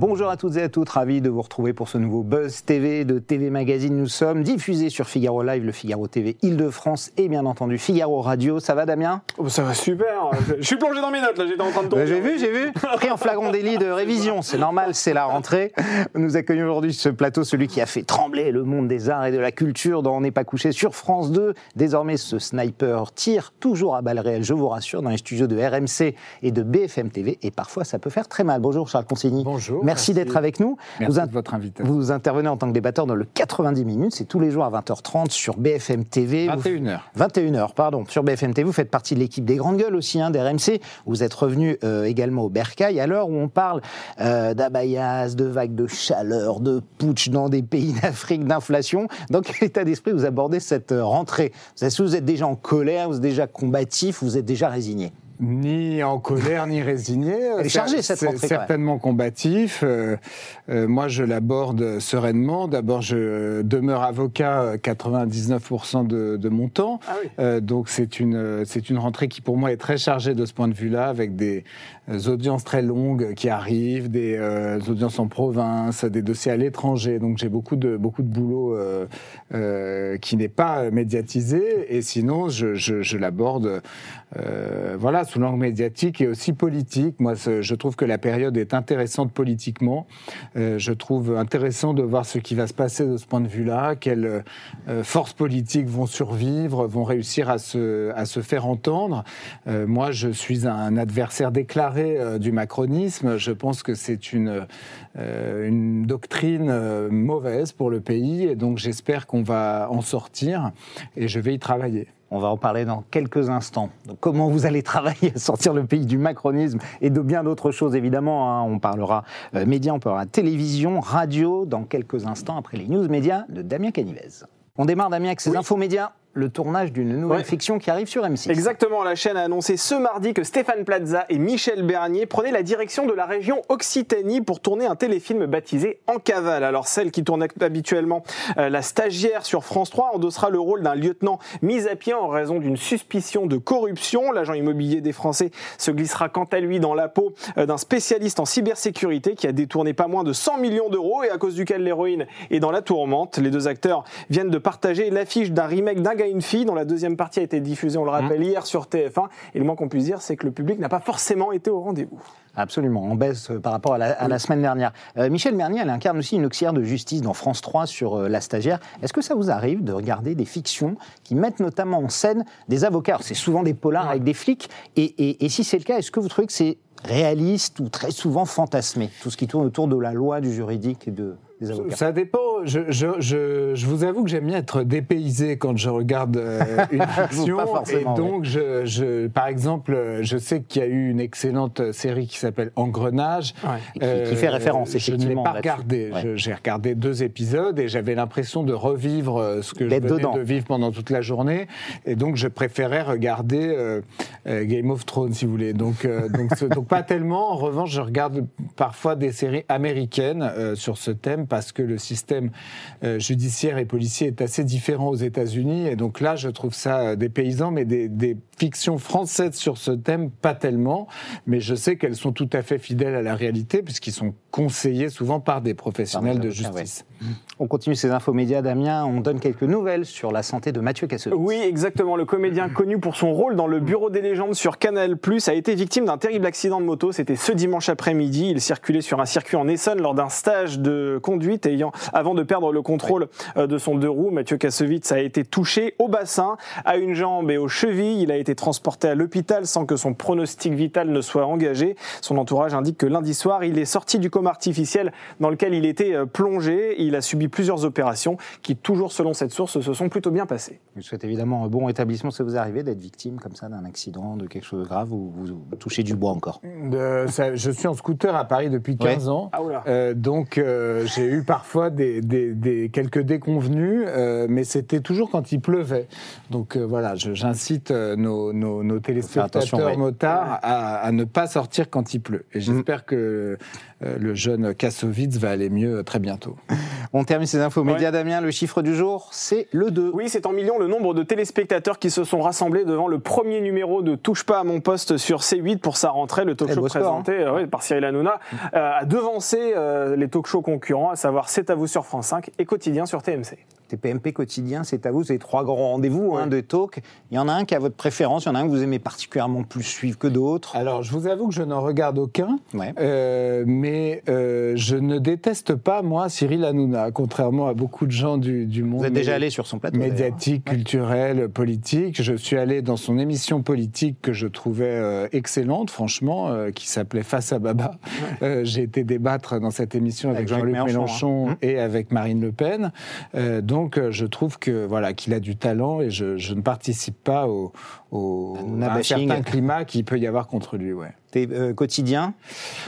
Bonjour à toutes et à toutes, ravi de vous retrouver pour ce nouveau Buzz TV de TV Magazine. Nous sommes diffusés sur Figaro Live, le Figaro TV Île-de-France et bien entendu Figaro Radio. Ça va Damien? Oh, Ça va super. Je suis plongé dans mes notes là, j'étais en train de tomber. J'ai vu, j'ai vu. Pris en flagrant délit de révision, c'est normal, c'est la rentrée. Nous accueillons aujourd'hui ce plateau celui qui a fait trembler le monde des arts et de la culture dont On n'est pas couché sur France 2. Désormais, ce sniper tire toujours à balles réelles, je vous rassure, dans les studios de RMC et de BFM TV et parfois ça peut faire très mal. Bonjour Charles Consigny. Bonjour. Merci, d'être avec nous. Merci vous de votre invitation. Vous intervenez en tant que débatteur dans le 90 minutes, c'est tous les jours à 20h30 sur BFM TV. 21h. 21h, pardon, sur BFM TV. Vous faites partie de l'équipe des grandes gueules aussi, hein, d'RMC. Vous êtes revenu euh, également au Bercail, à l'heure où on parle euh, d'abayas, de vagues de chaleur, de putsch dans des pays d'Afrique, d'inflation. Dans quel état d'esprit vous abordez cette euh, rentrée? Est-ce que vous êtes déjà en colère, vous êtes déjà combatif, vous êtes déjà résigné? Ni en colère ni résigné. Elle est chargée cette rentrée. Certainement combatif. Euh, euh, moi, je l'aborde sereinement. D'abord, je demeure avocat 99% de, de, mon temps. Ah oui. euh, donc, c'est une, c'est une rentrée qui, pour moi, est très chargée de ce point de vue-là, avec des audiences très longues qui arrivent, des euh, audiences en province, des dossiers à l'étranger. Donc, j'ai beaucoup de, beaucoup de boulot euh, qui n'est pas médiatisé. Et sinon, je, je, je l'aborde, voilà, sous l'angle médiatique et aussi politique. Moi, je trouve que la période est intéressante politiquement. Euh, je trouve intéressant de voir ce qui va se passer de ce point de vue-là, quelles euh, forces politiques vont survivre, vont réussir à se, à se faire entendre. Euh, moi, je suis un adversaire déclaré euh, du macronisme. Je pense que c'est une, euh, une doctrine euh, mauvaise pour le pays et donc j'espère qu'on va en sortir et je vais y travailler. On va en parler dans quelques instants. Donc, comment vous allez travailler à sortir le pays du macronisme et de bien d'autres choses, évidemment. Hein. On parlera euh, médias, on parlera télévision, radio, dans quelques instants, après les news médias de Damien Canivez. On démarre, Damien, avec ces oui. infos médias le tournage d'une nouvelle ouais. fiction qui arrive sur M6. Exactement, la chaîne a annoncé ce mardi que Stéphane Plaza et Michel Bernier prenaient la direction de la région Occitanie pour tourner un téléfilm baptisé En cavale. Alors celle qui tourne habituellement euh, la stagiaire sur France 3 endossera le rôle d'un lieutenant mis à pied en raison d'une suspicion de corruption. L'agent immobilier des Français se glissera quant à lui dans la peau euh, d'un spécialiste en cybersécurité qui a détourné pas moins de 100 millions d'euros et à cause duquel l'héroïne est dans la tourmente. Les deux acteurs viennent de partager l'affiche d'un remake d'un une fille dont la deuxième partie a été diffusée, on le rappelle, mmh. hier sur TF1. Et le moins qu'on puisse dire, c'est que le public n'a pas forcément été au rendez-vous. Absolument, en baisse par rapport à la, à la semaine dernière. Euh, Michel Bernier, elle incarne aussi une auxiliaire de justice dans France 3 sur euh, La Stagiaire. Est-ce que ça vous arrive de regarder des fictions qui mettent notamment en scène des avocats? C'est souvent des polars ouais. avec des flics. Et, et, et si c'est le cas, est-ce que vous trouvez que c'est réaliste ou très souvent fantasmé Tout ce qui tourne autour de la loi, du juridique et de, des avocats? Ça dépend. Je, je, je, je vous avoue que j'aime bien être dépaysé quand je regarde euh, une fiction. et donc, je, par exemple, je sais qu'il y a eu une excellente série qui s'appelle Engrenage. Ouais. Euh, qui, qui, fait référence, effectivement. Je ne l'ai pas regardé. Ouais. J'ai regardé deux épisodes et j'avais l'impression de revivre euh, ce que je venais dedans. de vivre pendant toute la journée. Et donc, je préférais regarder euh, Game of Thrones, si vous voulez. Donc, donc, donc, pas tellement. En revanche, je regarde parfois des séries américaines sur ce thème parce que le système euh, judiciaire et policier est assez différent aux États-Unis. Et donc là, je trouve ça des paysans, mais des, des, fictions françaises sur ce thème, pas tellement. Mais je sais qu'elles sont tout à fait fidèles à la réalité, puisqu'ils sont conseillés souvent par des professionnels de justice. Ouais. On continue ces infos médias, Damien. On donne quelques nouvelles sur la santé de Mathieu Kassovitz. Oui, exactement. Le comédien connu pour son rôle dans le Bureau des légendes sur Canal+, a été victime d'un terrible accident de moto. C'était ce dimanche après-midi. Il circulait sur un circuit en Essonne lors d'un stage de conduite ayant, avant de perdre le contrôle oui. de son deux roues. Mathieu Kassovitz a été touché au bassin, à une jambe et aux chevilles. Il a été transporté à l'hôpital sans que son pronostic vital ne soit engagé. Son entourage indique que lundi soir, il est sorti du coma artificiel dans lequel il était plongé. Il a subi plusieurs opérations qui, toujours selon cette source, se sont plutôt bien passées. Je souhaite évidemment un bon rétablissement. Ça vous arrive d'être victime comme ça d'un accident, de quelque chose de grave ou vous, vous touchez du bois encore? De, ça, Je suis en scooter à Paris depuis 15 ouais. ans. Ah, euh, donc euh, j'ai eu parfois des, des, des quelques déconvenus, euh, mais c'était toujours quand il pleuvait. Donc euh, voilà, j'incite euh, nos, nos, nos, téléspectateurs ouais. motards à, à, ne pas sortir quand il pleut. Et j'espère mmh. que le jeune Kassovitz va aller mieux très bientôt. On termine ces infos médias, Damien. Le chiffre du jour, c'est le 2. Oui, c'est en millions le nombre de téléspectateurs qui se sont rassemblés devant le premier numéro de Touche pas à mon poste sur C8 pour sa rentrée. Le talk show présenté hein. euh, par Cyril Hanouna euh, a devancé euh, les talk shows concurrents, à savoir C'est à vous sur France 5 et Quotidien sur TMC. TPMP quotidien, c'est à vous, c'est trois grands rendez-vous hein, de talk. Il y en a un qui a votre préférence, il y en a un que vous aimez particulièrement plus suivre que d'autres. Alors, je vous avoue que je n'en regarde aucun, euh, mais euh, je ne déteste pas, moi, Cyril Hanouna, contrairement à beaucoup de gens du, du monde. Vous êtes déjà allé sur son plateau Médiatique, culturel, politique. Je suis allé dans son émission politique que je trouvais euh, excellente, franchement, qui s'appelait Face à Baba. J'ai été débattre dans cette émission avec, Jean-Luc Mélenchon, hein. et avec Marine Le Pen. donc, donc, je trouve que voilà qu'il a du talent et je, je ne participe pas au, au à un certain climat qu'il peut y avoir contre lui. Ouais. Euh, quotidien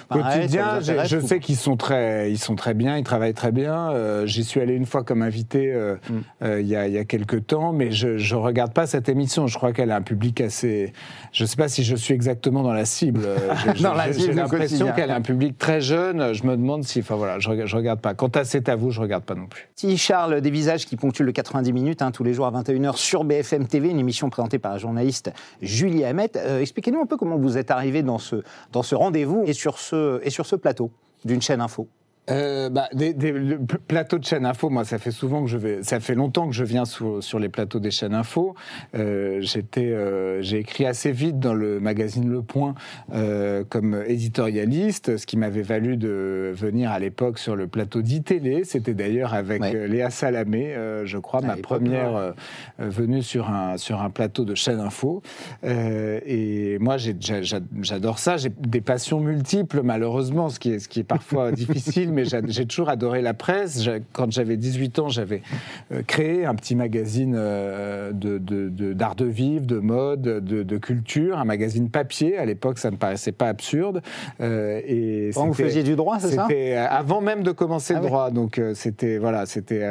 Quotidien, je, sais qu'ils sont très, ils sont très bien, ils travaillent très bien. Euh, j'y suis allé une fois comme invité euh, mm. il, y a, il y a quelques temps, mais je ne regarde pas cette émission. Je crois qu'elle a un public assez. Je ne sais pas si je suis exactement dans la cible. J'ai l'impression qu'elle a un public très jeune. Je me demande si. Enfin voilà, je ne regarde pas. Quant à C'est à vous, je ne regarde pas non plus. Si Charles, des visages qui ponctuent le 90 minutes, hein, tous les jours à 21h sur BFM TV, une émission présentée par la journaliste Julie Hamet. Expliquez-nous un peu comment vous êtes arrivé dans ce dans ce rendez-vous et sur ce, et sur ce plateau d'une chaîne info euh, bah, des, le plateau de chaîne info, moi, ça fait souvent que je vais, ça fait longtemps que je viens sur, sur les plateaux des chaînes info. Euh, j'étais, euh, j'ai écrit assez vite dans le magazine Le Point comme éditorialiste, ce qui m'avait valu de venir à l'époque sur le plateau d'ITélé. C'était d'ailleurs avec Léa Salamé, je crois, ma première venue sur un sur un plateau de chaîne info. et moi, j'adore ça. J'ai des passions multiples, malheureusement, ce qui est ce qui est parfois difficile mais j'ai toujours adoré la presse. Quand j'avais 18 ans, j'avais euh, créé un petit magazine euh, d'art de, de, vivre, de mode, de, culture, un magazine papier. À l'époque, ça ne me paraissait pas absurde. Euh, et Quand vous faisiez du droit, c'est ça? C'était avant même de commencer le ah droit. Donc c'était voilà, c'était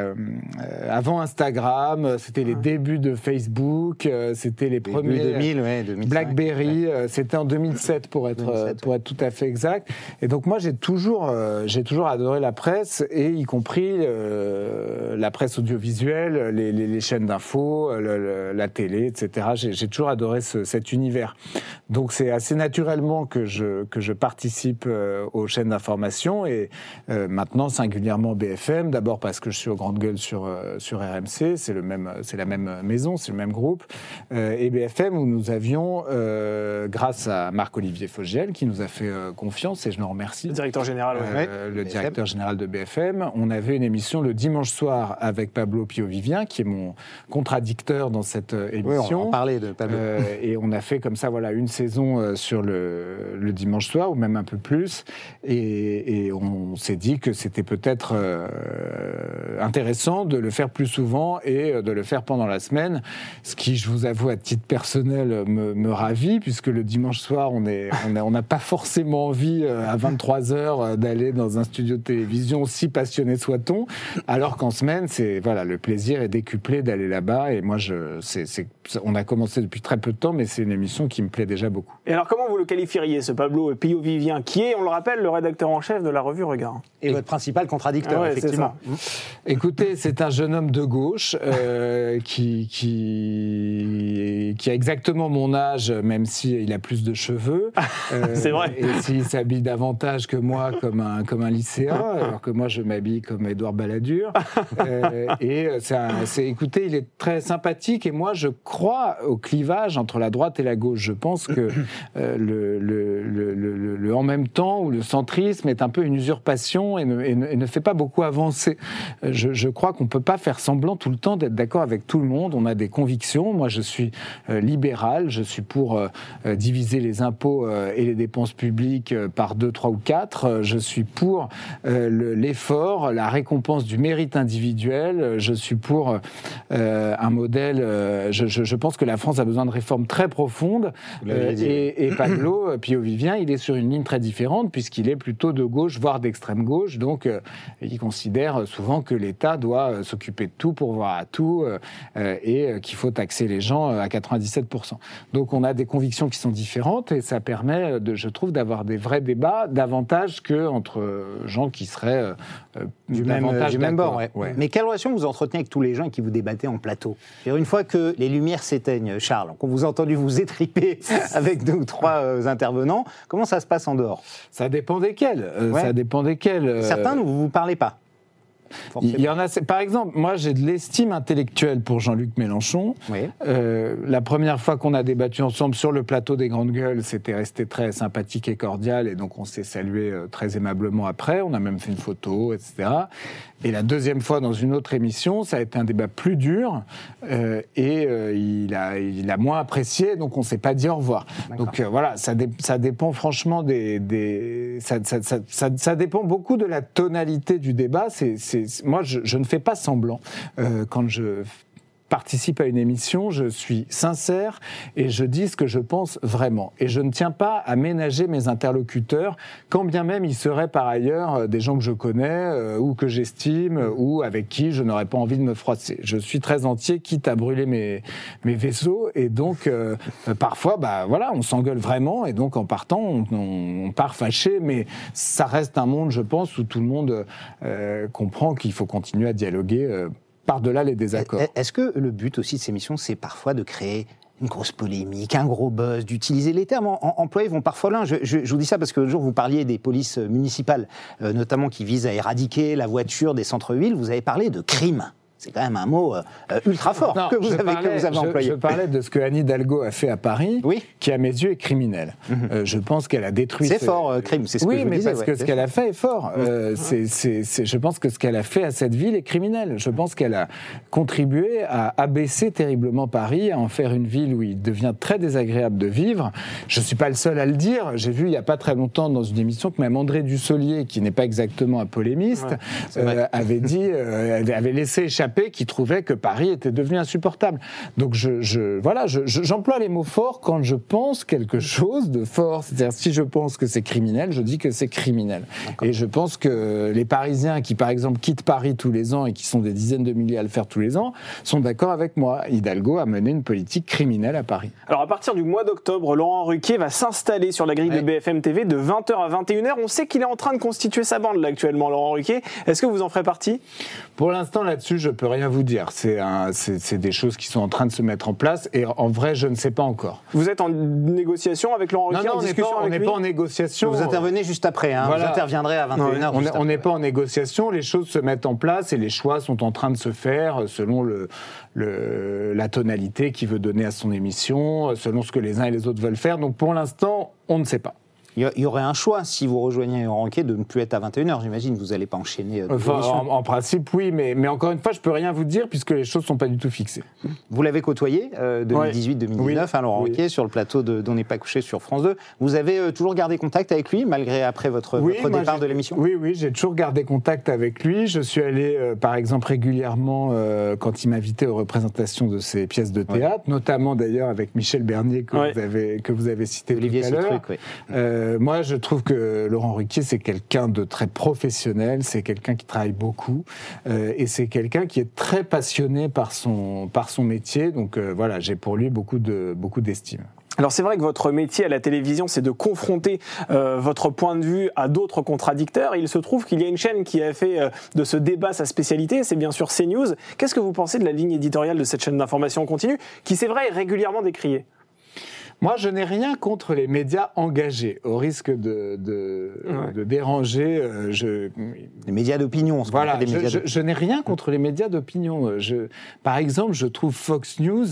avant Instagram, c'était les ah. débuts de Facebook, c'était les premiers 2000, ouais, BlackBerry. C'était en 2007 pour être pour être tout à fait exact. Et donc moi j'ai toujours j'ai toujours adoré la presse, et y compris euh, la presse audiovisuelle, les, chaînes d'infos, la télé, etc. J'ai toujours adoré cet univers. Donc c'est assez naturellement que je, que je participe euh, aux chaînes d'information, et euh, maintenant singulièrement BFM, d'abord parce que je suis au Grande Gueule sur, sur RMC, c'est la même maison, c'est le même groupe, et BFM où nous avions, grâce à Marc-Olivier Fogiel, qui nous a fait confiance, et je le remercie. Le directeur général, le directeur général de BFM, on avait une émission le dimanche soir avec Pablo Pio-Vivien, qui est mon contradicteur dans cette émission. Oui, on en parlait de Pablo. Euh, et on a fait comme ça, voilà, une saison euh, sur le, le dimanche soir, ou même un peu plus. Et, et on s'est dit que c'était peut-être euh, intéressant de le faire plus souvent et de le faire pendant la semaine, ce qui, je vous avoue, à titre personnel, me, me ravit, puisque le dimanche soir, on n'a on on pas forcément envie à 23 heures d'aller dans un studio de télévision, si passionné soit-on, alors qu'en semaine, c'est voilà, le plaisir est décuplé d'aller là-bas. Et moi, je, c'est, on a commencé depuis très peu de temps, mais c'est une émission qui me plaît déjà beaucoup. Et alors, comment vous le qualifieriez, ce Pablo Pio Vivien, qui est, on le rappelle, le rédacteur en chef de la revue Regard Et, votre principal contradicteur, ah effectivement. Écoutez, c'est un jeune homme de gauche euh, qui, qui, qui a exactement mon âge, même s'il il a plus de cheveux. c'est vrai. Et s'il s'habille davantage que moi, comme un, comme un lycéen, alors que moi je m'habille comme Édouard Balladur. Euh, et c'est, écoutez, il est très sympathique et moi je crois au clivage entre la droite et la gauche. Je pense que euh, le, le, le, en même temps ou le centrisme est un peu une usurpation et ne, et ne, fait pas beaucoup avancer. Euh, je, je crois qu'on peut pas faire semblant tout le temps d'être d'accord avec tout le monde. On a des convictions. Moi je suis libéral, je suis pour diviser les impôts et les dépenses publiques par deux, trois ou quatre. Je suis pour euh, l'effort, la récompense du mérite individuel. Je suis pour euh, un modèle. Euh, je, pense que la France a besoin de réformes très profondes. et, et, Pablo Pio-Vivien, il est sur une ligne très différente puisqu'il est plutôt de gauche, voire d'extrême gauche. Donc, il considère souvent que l'État doit s'occuper de tout, pour voir à tout, et qu'il faut taxer les gens à 97%. Donc on a des convictions qui sont différentes et ça permet, de, je trouve, d'avoir des vrais débats davantage que entre gens qui seraient du même, du même bord. Mais quelle relation vous entretenez avec tous les gens qui vous débattez en plateau? Une fois que les lumières s'éteignent, Charles, qu'on vous a entendu vous étriper avec deux ou trois intervenants, comment ça se passe en dehors? Ça dépend desquels. Ça dépend desquels. Certains, vous ne vous parlez pas. Il y en a, par exemple, moi j'ai de l'estime intellectuelle pour Jean-Luc Mélenchon. Euh, la première fois qu'on a débattu ensemble sur le plateau des Grandes Gueules, c'était resté très sympathique et cordial, et donc on s'est salué euh, très aimablement après. On a même fait une photo, etc. Et la deuxième fois dans une autre émission, ça a été un débat plus dur, euh, et il, a, il a moins apprécié, donc on ne s'est pas dit au revoir. Donc voilà, ça, ça, dépend franchement des, des ça, ça, ça, dépend beaucoup de la tonalité du débat. C'est moi, je, ne fais pas semblant euh, quand je participe à une émission, je suis sincère et je dis ce que je pense vraiment. Et je ne tiens pas à ménager mes interlocuteurs, quand bien même ils seraient par ailleurs euh, des gens que je connais euh, ou que j'estime ou avec qui je n'aurais pas envie de me froisser. Je suis très entier, quitte à brûler mes, mes vaisseaux. Et donc, parfois, bah, voilà, on s'engueule vraiment. Et donc, en partant, on, part fâché. Mais ça reste un monde, je pense, où tout le monde comprend qu'il faut continuer à dialoguer par-delà les désaccords. Est-ce que le but aussi de ces missions, c'est parfois de créer une grosse polémique, un gros buzz, d'utiliser les termes employés vont parfois loin. Je, vous dis ça parce que le jour vous parliez des polices municipales, euh, notamment qui visent à éradiquer la voiture des centres-villes, vous avez parlé de crime c'est quand même un mot euh, ultra fort que, vous avez, vous avez, employé. Je, parlais de ce que Anne Hidalgo a fait à Paris, oui. qui à mes yeux est criminel. Mhm. Euh, je pense qu'elle a détruit. C'est fort, euh, crime, c'est ce oui, que je mais disais, parce que ce qu'elle a fait est fort. c'est, je pense que ce qu'elle a fait à cette ville est criminel. Je pense qu'elle a contribué à abaisser terriblement Paris, à en faire une ville où il devient très désagréable de vivre. Je ne suis pas le seul à le dire. J'ai vu il n'y a pas très longtemps dans une émission que même André Dussolier, qui n'est pas exactement un polémiste, avait dit, avait laissé échapper qu'il trouvait que Paris était devenu insupportable. Donc je, voilà, j'emploie les mots forts quand je pense quelque chose de fort. C'est-à-dire si je pense que c'est criminel, je dis que c'est criminel. Et je pense que les Parisiens qui, par exemple, quittent Paris tous les ans et qui sont des dizaines de milliers à le faire tous les ans, sont d'accord avec moi. Hidalgo a mené une politique criminelle à Paris. Alors à partir du mois d'octobre, Laurent Ruquier va s'installer sur la grille de BFM TV de 20h à 21h. On sait qu'il est en train de constituer sa bande là actuellement, Laurent Ruquier. Est-ce que vous en ferez partie? Pour l'instant là-dessus, je peux rien vous dire. C'est des choses qui sont en train de se mettre en place et en vrai, je ne sais pas encore. Vous êtes en négociation avec Laurent Ruquier Non, non, on n'est pas, en négociation. Vous intervenez juste après, hein. vous interviendrez à 21h. on n'est pas en négociation, les choses se mettent en place et les choix sont en train de se faire selon le, le, la tonalité qu'il veut donner à son émission, selon ce que les uns et les autres veulent faire. Donc pour l'instant, on ne sait pas. Il y aurait un choix, si vous rejoignez Ranquet, de ne plus être à 21h, j'imagine. Vous n'allez pas enchaîner. Euh, en, principe, oui, mais, mais encore une fois, je ne peux rien vous dire puisque les choses ne sont pas du tout fixées. Vous l'avez côtoyé, 2018-2019, euh, hein, Laurent oui. sur le plateau de D'On n'est pas couché sur France 2. Vous avez euh, toujours gardé contact avec lui, malgré après votre, votre départ de l'émission? Oui, oui, j'ai toujours gardé contact avec lui. Je suis allé, par exemple, régulièrement quand il m'invitait aux représentations de ses pièces de théâtre, notamment d'ailleurs avec Michel Bernier que, vous, avez, que vous avez cité Olivier tout à l'heure. Euh, moi, je trouve que Laurent Ruquier, c'est quelqu'un de très professionnel, c'est quelqu'un qui travaille beaucoup, euh, et c'est quelqu'un qui est très passionné par son, par son métier. Donc euh, voilà, j'ai pour lui beaucoup de beaucoup d'estime. Alors c'est vrai que votre métier à la télévision, c'est de confronter votre point de vue à d'autres contradicteurs. Il se trouve qu'il y a une chaîne qui a fait de ce débat sa spécialité, c'est bien sûr CNews. Qu'est-ce que vous pensez de la ligne éditoriale de cette chaîne d'information continue, qui c'est vrai est régulièrement décriée? Moi, je n'ai rien contre les médias engagés, au risque de, de, déranger. Euh, je... Les médias d'opinion, voilà. je, je, n'ai rien contre les médias d'opinion. Je, par exemple, je trouve Fox News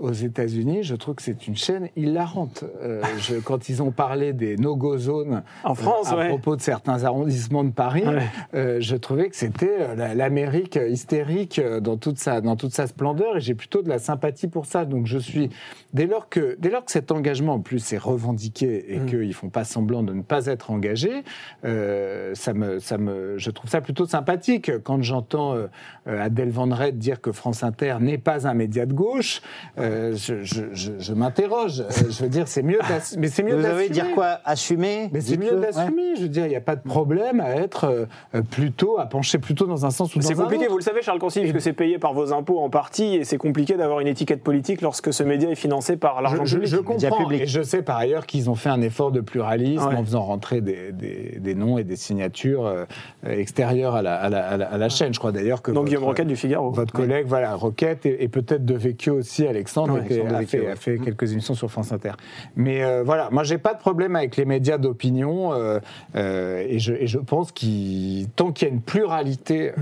aux États-Unis, je trouve que c'est une chaîne hilarante. Euh, quand ils ont parlé des no-go zones en France, euh, à propos de certains arrondissements de Paris, je trouvais que c'était l'Amérique hystérique dans toute sa dans toute sa splendeur, et j'ai plutôt de la sympathie pour ça. Donc, je suis dès lors que dès lors que cette engagement en plus est revendiqué et mmh. qu'ils font pas semblant de ne pas être engagés, euh, ça me, ça me, je trouve ça plutôt sympathique. Quand j'entends euh, Adèle Van dire que France Inter n'est pas un média de gauche, euh, je, je, je, m'interroge. je veux dire, c'est mieux, mais c'est mieux. Vous avez dire quoi? Assumer Mais c'est mieux d'assumer. Je veux dire, il n'y a pas de problème à être plutôt, à pencher plutôt dans un sens ou dans un autre. C'est compliqué, vous le savez, Charles Consigne, puisque c'est payé par vos impôts en partie, et c'est compliqué d'avoir une étiquette politique lorsque ce média est financé par l'argent public. Je, comprends, et je sais par ailleurs qu'ils ont fait un effort de pluralisme en faisant rentrer des, des, noms et des signatures euh, extérieures à la, à, la, à, la, chaîne. Je crois d'ailleurs que. Donc Guillaume Roquette du Figaro. Votre collègue, voilà, Roquette et, peut-être de Vecchio aussi, Alexandre, qui a, fait, a, fait, quelques émissions sur France Inter. Mais euh, voilà, moi j'ai pas de problème avec les médias d'opinion euh, et, je, et, je, pense qu'il tant qu'il y a une pluralité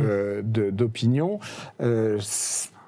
d'opinion,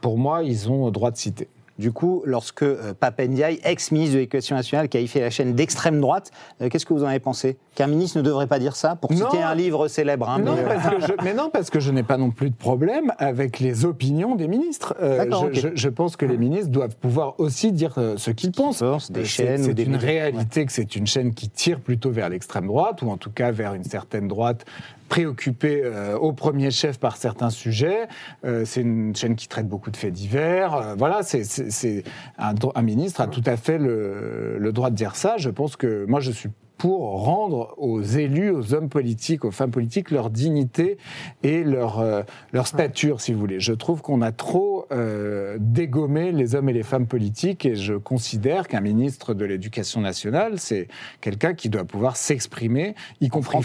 pour moi, ils ont droit de citer. Du coup, lorsque euh, Papendiaï, ex-ministre de l'Éducation nationale, qualifiait la chaîne d'extrême droite, euh, qu'est-ce que vous en avez pensé? Qu'un ministre ne devrait pas dire ça Pour citer un livre célèbre. Hein, non, mais, parce que je, non, parce que je n'ai pas non plus de problème avec les opinions des ministres. Euh, je, pense que les ministres doivent pouvoir aussi dire ce qu'ils pensent. Des chaînes C'est une réalité que c'est une chaîne qui tire plutôt vers l'extrême droite, ou en tout cas vers une certaine droite préoccupé euh, au premier chef par certains sujets. Euh, c'est une chaîne qui traite beaucoup de faits divers. Euh, voilà, c'est un, ministre a tout à fait le, le droit de dire ça. Je pense que moi, je suis pour rendre aux élus, aux hommes politiques, aux femmes politiques leur dignité et leur, euh, leur stature, si vous voulez. Je trouve qu'on a trop euh, dégommé les hommes et les femmes politiques et je considère qu'un ministre de l'Éducation nationale, c'est quelqu'un qui doit pouvoir s'exprimer, y compris,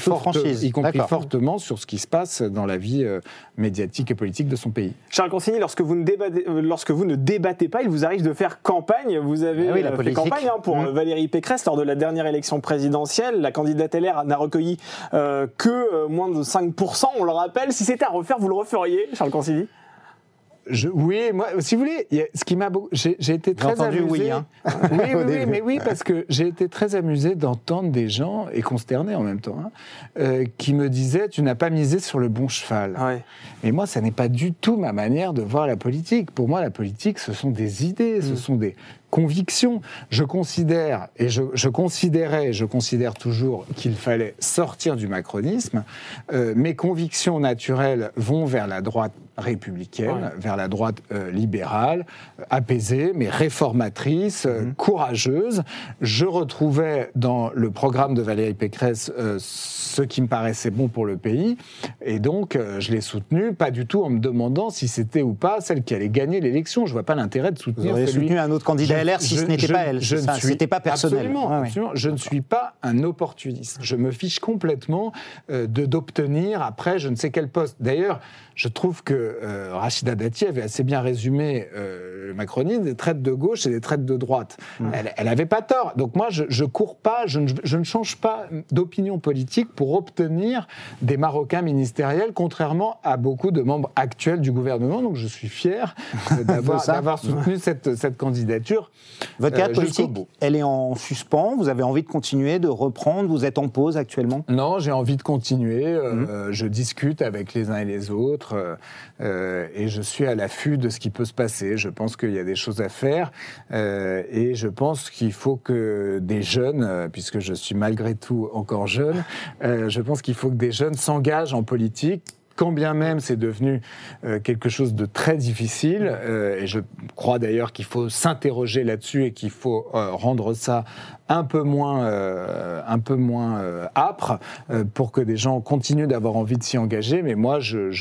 y compris fortement sur ce qui se passe dans la vie euh, médiatique et politique de son pays. Charles Consigny, lorsque vous ne débattez, lorsque vous ne débattez pas, il vous arrive de faire campagne. Vous avez ah fait campagne hein, pour mmh. Valérie Pécresse lors de la dernière élection présidentielle la candidate LR n'a recueilli euh, que euh, moins de 5%, on le rappelle. Si c'était à refaire, vous le referiez, Charles Consigny? Oui, moi, si vous voulez, ce qui m'a j'ai été très entendu amusé. Oui, hein. oui, oui, mais oui, parce que j'ai été très amusé d'entendre des gens et consterné en même temps, hein, euh, qui me disaient tu n'as pas misé sur le bon cheval. Ouais. Mais moi, ça n'est pas du tout ma manière de voir la politique. Pour moi, la politique, ce sont des idées, ce mm. sont des convictions. Je considère et je, je considérais, je considère toujours qu'il fallait sortir du macronisme. Euh, mes convictions naturelles vont vers la droite républicaine, vers la droite euh, libérale, apaisée, mais réformatrice, euh, mhm. courageuse. Je retrouvais dans le programme de Valérie Pécresse ce qui me paraissait bon pour le pays, et donc je l'ai soutenu, pas du tout en me demandant si c'était ou pas celle qui allait gagner l'élection. Je vois pas l'intérêt de soutenir. Vous soutenu un autre candidat LR si ce n'était pas elle. Je ne suis pas personnel. Absolument, Je ne suis pas un opportuniste. Je me fiche complètement de d'obtenir après je ne sais quel poste. D'ailleurs, je trouve que euh, Rachida Dati avait assez bien résumé euh, le macronisme, des traites de gauche et des traites de droite. Mmh. Elle n'avait pas tort. Donc moi, je, ne cours pas, je ne, change pas d'opinion politique pour obtenir des Marocains ministériels, contrairement à beaucoup de membres actuels du gouvernement. Donc je suis fier d'avoir soutenu cette, cette, candidature. Votre carrière euh, politique, elle est en suspens. Vous avez envie de continuer, de reprendre. Vous êtes en pause actuellement? Non, j'ai envie de continuer. Mmh. Je discute avec les uns et les autres. Euh, euh, et je suis à l'affût de ce qui peut se passer. Je pense qu'il y a des choses à faire euh, et je pense qu'il faut que des jeunes, puisque je suis malgré tout encore jeune, je pense qu'il faut que des jeunes s'engagent en politique quand bien même c'est devenu euh, quelque chose de très difficile, euh, et je crois d'ailleurs qu'il faut s'interroger là-dessus et qu'il faut euh, rendre ça un peu moins, un peu moins âpre pour que des gens continuent d'avoir envie de s'y engager. Mais moi, je,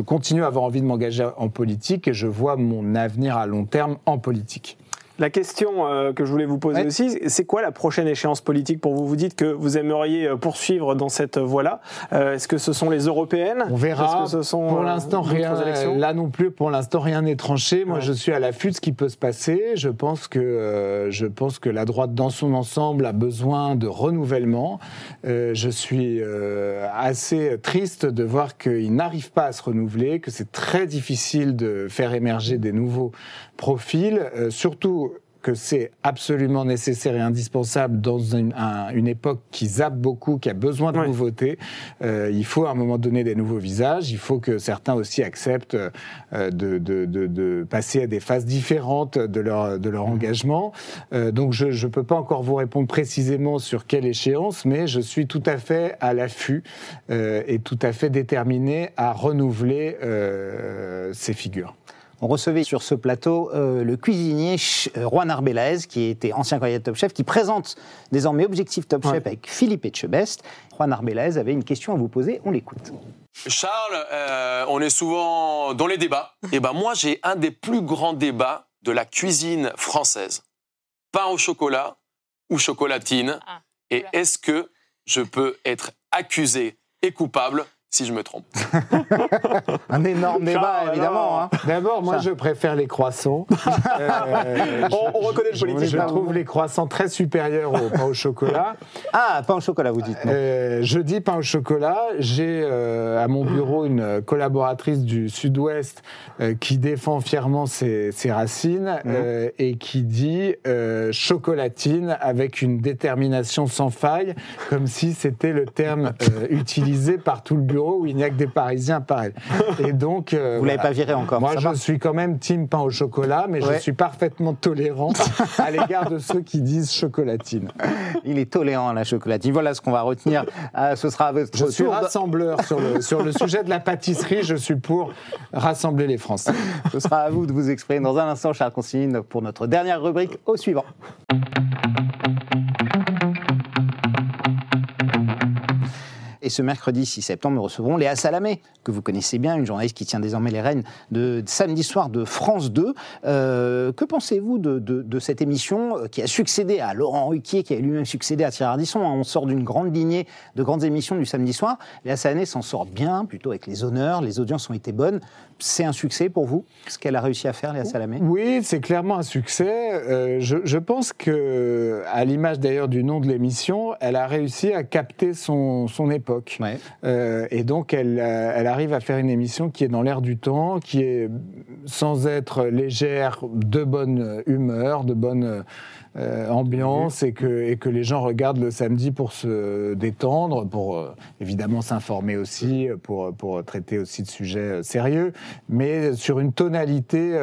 continue à avoir envie de m'engager en politique et je vois mon avenir à long terme en politique. La question euh, que je voulais vous poser aussi, c'est quoi la prochaine échéance politique pour vous? Vous dites que vous aimeriez euh, poursuivre dans cette voie-là. Euh, est-ce que ce sont les européennes? On verra. Que ce sont, pour l'instant, rien. Là non plus, pour l'instant, rien n'est tranché. Moi, je suis à l'affût de ce qui peut se passer. Je pense que je pense que la droite, dans son ensemble, a besoin de renouvellement. je suis assez triste de voir qu'il n'arrive pas à se renouveler, que c'est très difficile de faire émerger des nouveaux profils, surtout que c'est absolument nécessaire et indispensable dans une, une, époque qui zappe beaucoup, qui a besoin de nouveautés. Euh, il faut à un moment donné des nouveaux visages. Il faut que certains aussi acceptent euh, de, de, de, de, passer à des phases différentes de leur, de leur mmh. engagement. Euh, donc je ne peux pas encore vous répondre précisément sur quelle échéance, mais je suis tout à fait à l'affût et tout à fait déterminé à renouveler ces figures. On recevait sur ce plateau euh, le cuisinier Juan Arbelaez, qui était ancien candidat Top Chef, qui présente désormais Objectif Top Chef avec Philippe Etchebest. Juan Arbelaez avait une question à vous poser, on l'écoute. Charles, on est souvent dans les débats. Et ben moi, j'ai un des plus grands débats de la cuisine française. Pain au chocolat ou chocolatine? Ah, et est-ce que je peux être accusé et coupable si je me trompe. un énorme débat, évidemment. Hein. D'abord, moi, je préfère les croissants. Euh, on, reconnaît le politique. Je, trouve les croissants très supérieurs au pain au chocolat. Ah, pain au chocolat, vous dites. Euh, je dis pain au chocolat. J'ai euh, à mon bureau une collaboratrice du Sud-Ouest qui défend fièrement ses, racines mmh. et qui dit chocolatine avec une détermination sans faille, comme si c'était le terme utilisé par tout le bureau où il n'y a que des Parisiens par Et donc, euh, vous l'avez pas viré encore. Moi, je suis quand même team pain au chocolat, mais je suis parfaitement tolérant à l'égard de ceux qui disent chocolatine. Il est tolérant à la chocolatine. Voilà ce qu'on va retenir. Euh, ce sera votre Je suis rassembleur sur le sur le sujet de la pâtisserie. Je suis pour rassembler les Français. Ce sera à vous de vous exprimer dans un instant, Charles Consigne, pour notre dernière rubrique au suivant. Et ce mercredi 6 septembre, nous recevrons Léa Salamé, que vous connaissez bien, une journaliste qui tient désormais les rênes de, samedi soir de France 2. Euh, que pensez-vous de, cette émission euh, qui a succédé à Laurent Ruquier, qui a lui-même succédé à Thierry Ardisson On sort d'une grande lignée de grandes émissions du samedi soir. Léa Salamé s'en sort bien, plutôt avec les honneurs, les audiences ont été bonnes. C'est un succès pour vous, ce qu'elle a réussi à faire, Léa Salamé? Oui, c'est clairement un succès. Euh, je, pense que, à l'image d'ailleurs du nom de l'émission, elle a réussi à capter son époque. Euh, et donc, elle, euh, elle, arrive à faire une émission qui est dans l'air du temps, qui est sans être légère, de bonne humeur, de bonne euh, ambiance et que, et que les gens regardent le samedi pour se détendre, pour euh, évidemment s'informer aussi, pour, pour traiter aussi de sujets euh, sérieux, mais sur une tonalité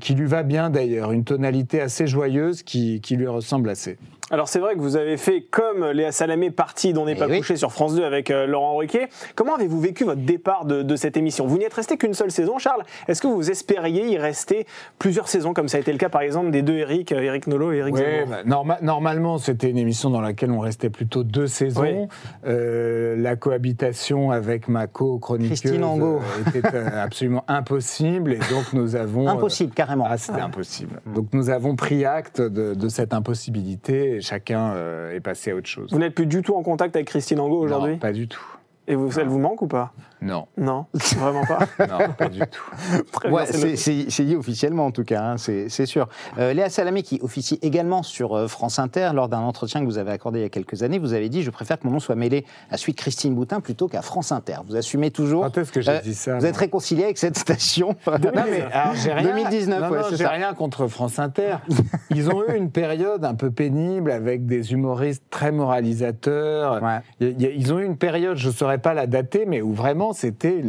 qui lui va bien d'ailleurs, une tonalité assez joyeuse qui, qui lui ressemble assez. Alors c'est vrai que vous avez fait comme Léa Salamé, partie dont n'est pas couché sur France 2 avec Laurent Ruquier. Comment avez-vous vécu votre départ de, de cette émission? Vous n'y êtes resté qu'une seule saison, Charles? Est-ce que vous espériez y rester plusieurs saisons, comme ça a été le cas par exemple des deux Eric, Eric Nolot oui, bah, normalement, c'était une émission dans laquelle on restait plutôt deux saisons. Euh, la cohabitation avec ma co-chroniqueuse euh, était euh, absolument impossible. Et donc, nous avons. Impossible, carrément. Ah, c'était impossible. Donc, nous avons pris acte de, cette impossibilité et chacun est passé à autre chose. Vous n'êtes plus du tout en contact avec Christine Angot aujourd'hui? Pas du tout. Et vous, elle vous manque ou pas? Non. Non, vraiment pas Non, pas du tout. ouais, c'est dit officiellement en tout cas, hein, c'est sûr. Euh, Léa Salamé, qui officie également sur euh, France Inter, lors d'un entretien que vous avez accordé il y a quelques années, vous avez dit Je préfère que mon nom soit mêlé à celui de Christine Boutin plutôt qu'à France Inter. Vous assumez toujours. Quand est-ce que j'ai euh, dit ça Vous êtes réconcilié avec cette station Non, mais alors, rien. 2019, non, non, j'ai rien contre France Inter. Ils ont eu une période un peu pénible avec des humoristes très moralisateurs. Ils ont eu une période, je ne saurais pas la dater, mais où vraiment c'était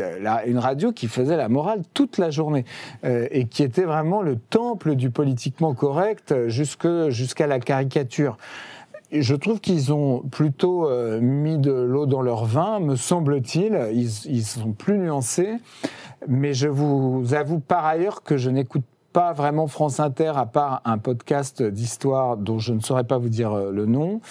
une radio qui faisait la morale toute la journée euh, et qui était vraiment le temple du politiquement correct jusqu'à la caricature. je trouve qu'ils ont plutôt euh, mis de l'eau dans leur vin, me semble-t-il. Ils, sont plus nuancés. Mais je vous avoue par ailleurs que je n'écoute pas vraiment France Inter à part un podcast d'histoire dont je ne saurais pas vous dire euh, le nom.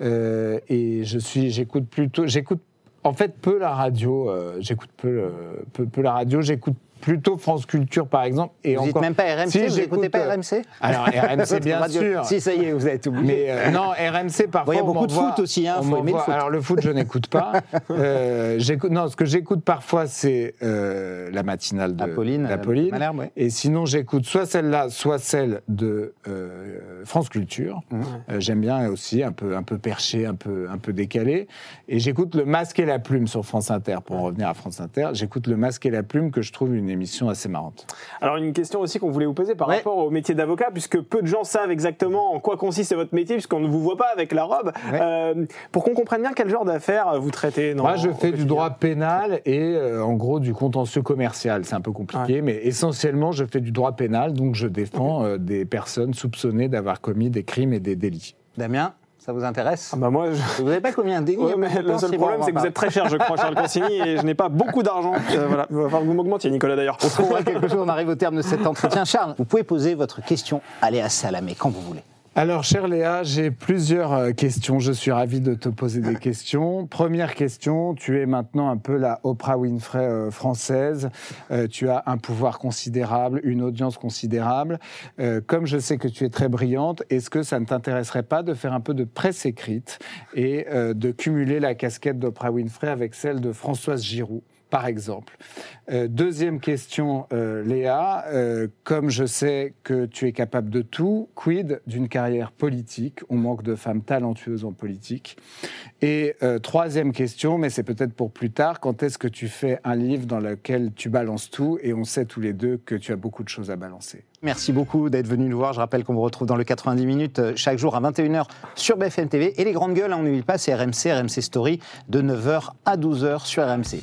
et je suis, j'écoute plutôt, j'écoute en fait peu la radio. Euh, j'écoute peu, peu, peu la radio. J'écoute plutôt France Culture, par exemple. Et vous n'êtes même pas RMC Vous n'écoutez pas euh, RMC Alors, RMC, bien sûr. Si, ça y est, vous êtes oublié. Mais euh, non, RMC, parfois. Il y a beaucoup de foot aussi, hein, faut aimer le foot. Alors, le foot, je n'écoute pas. euh, non, ce que j'écoute parfois, c'est la matinale de Apolline. Apolline. Et sinon, j'écoute soit celle-là, soit celle de France Culture. Mmh. J'aime bien aussi, un peu, un peu perché, un peu, un peu décalé. Et j'écoute Le Masque et la Plume sur France Inter, pour en revenir à France Inter. J'écoute Le Masque et la Plume, que je trouve une émission assez marrante. Alors une question aussi qu'on voulait vous poser par rapport au métier d'avocat, puisque peu de gens savent exactement en quoi consiste votre métier, puisqu'on ne vous voit pas avec la robe. Euh, pour qu'on comprenne bien quel genre d'affaires vous traitez. Moi, je fais du droit pénal et en gros du contentieux commercial. C'est un peu compliqué, mais essentiellement, je fais du droit pénal, donc je défends des personnes soupçonnées d'avoir commis des crimes et des délits. Damien? Ça vous intéresse ah bah moi, Vous n'avez pas combien de ouais, mais Le seul problème, c'est que vous êtes très cher, je crois, Charles Consigny, et je n'ai pas beaucoup d'argent. Euh, voilà. Il va falloir que vous m'augmentiez, Nicolas, d'ailleurs. On trouvera quelque chose, on arrive au terme de cet entretien. Charles, vous pouvez poser votre question à Léa Salamé quand vous voulez. Alors, chère Léa, j'ai plusieurs euh, questions. Je suis ravi de te poser des questions. Première question, tu es maintenant un peu la Oprah Winfrey euh, française. Euh, tu as un pouvoir considérable, une audience considérable. comme je sais que tu es très brillante, est-ce que ça ne t'intéresserait pas de faire un peu de presse écrite et de cumuler la casquette d'Oprah Winfrey avec celle de Françoise Giroud? Par exemple. Euh, deuxième question, euh, Léa. Euh, comme je sais que tu es capable de tout, quid d'une carrière politique? On manque de femmes talentueuses en politique. Et troisième question, mais c'est peut-être pour plus tard, quand est-ce que tu fais un livre dans lequel tu balances tout Et on sait tous les deux que tu as beaucoup de choses à balancer? Merci beaucoup d'être venu nous voir. Je rappelle qu'on vous retrouve dans le 90 minutes chaque jour à 21h sur BFM TV. Et les grandes gueules, hein, on n'oublie pas, c'est RMC, RMC Story, de 9h à 12h sur RMC.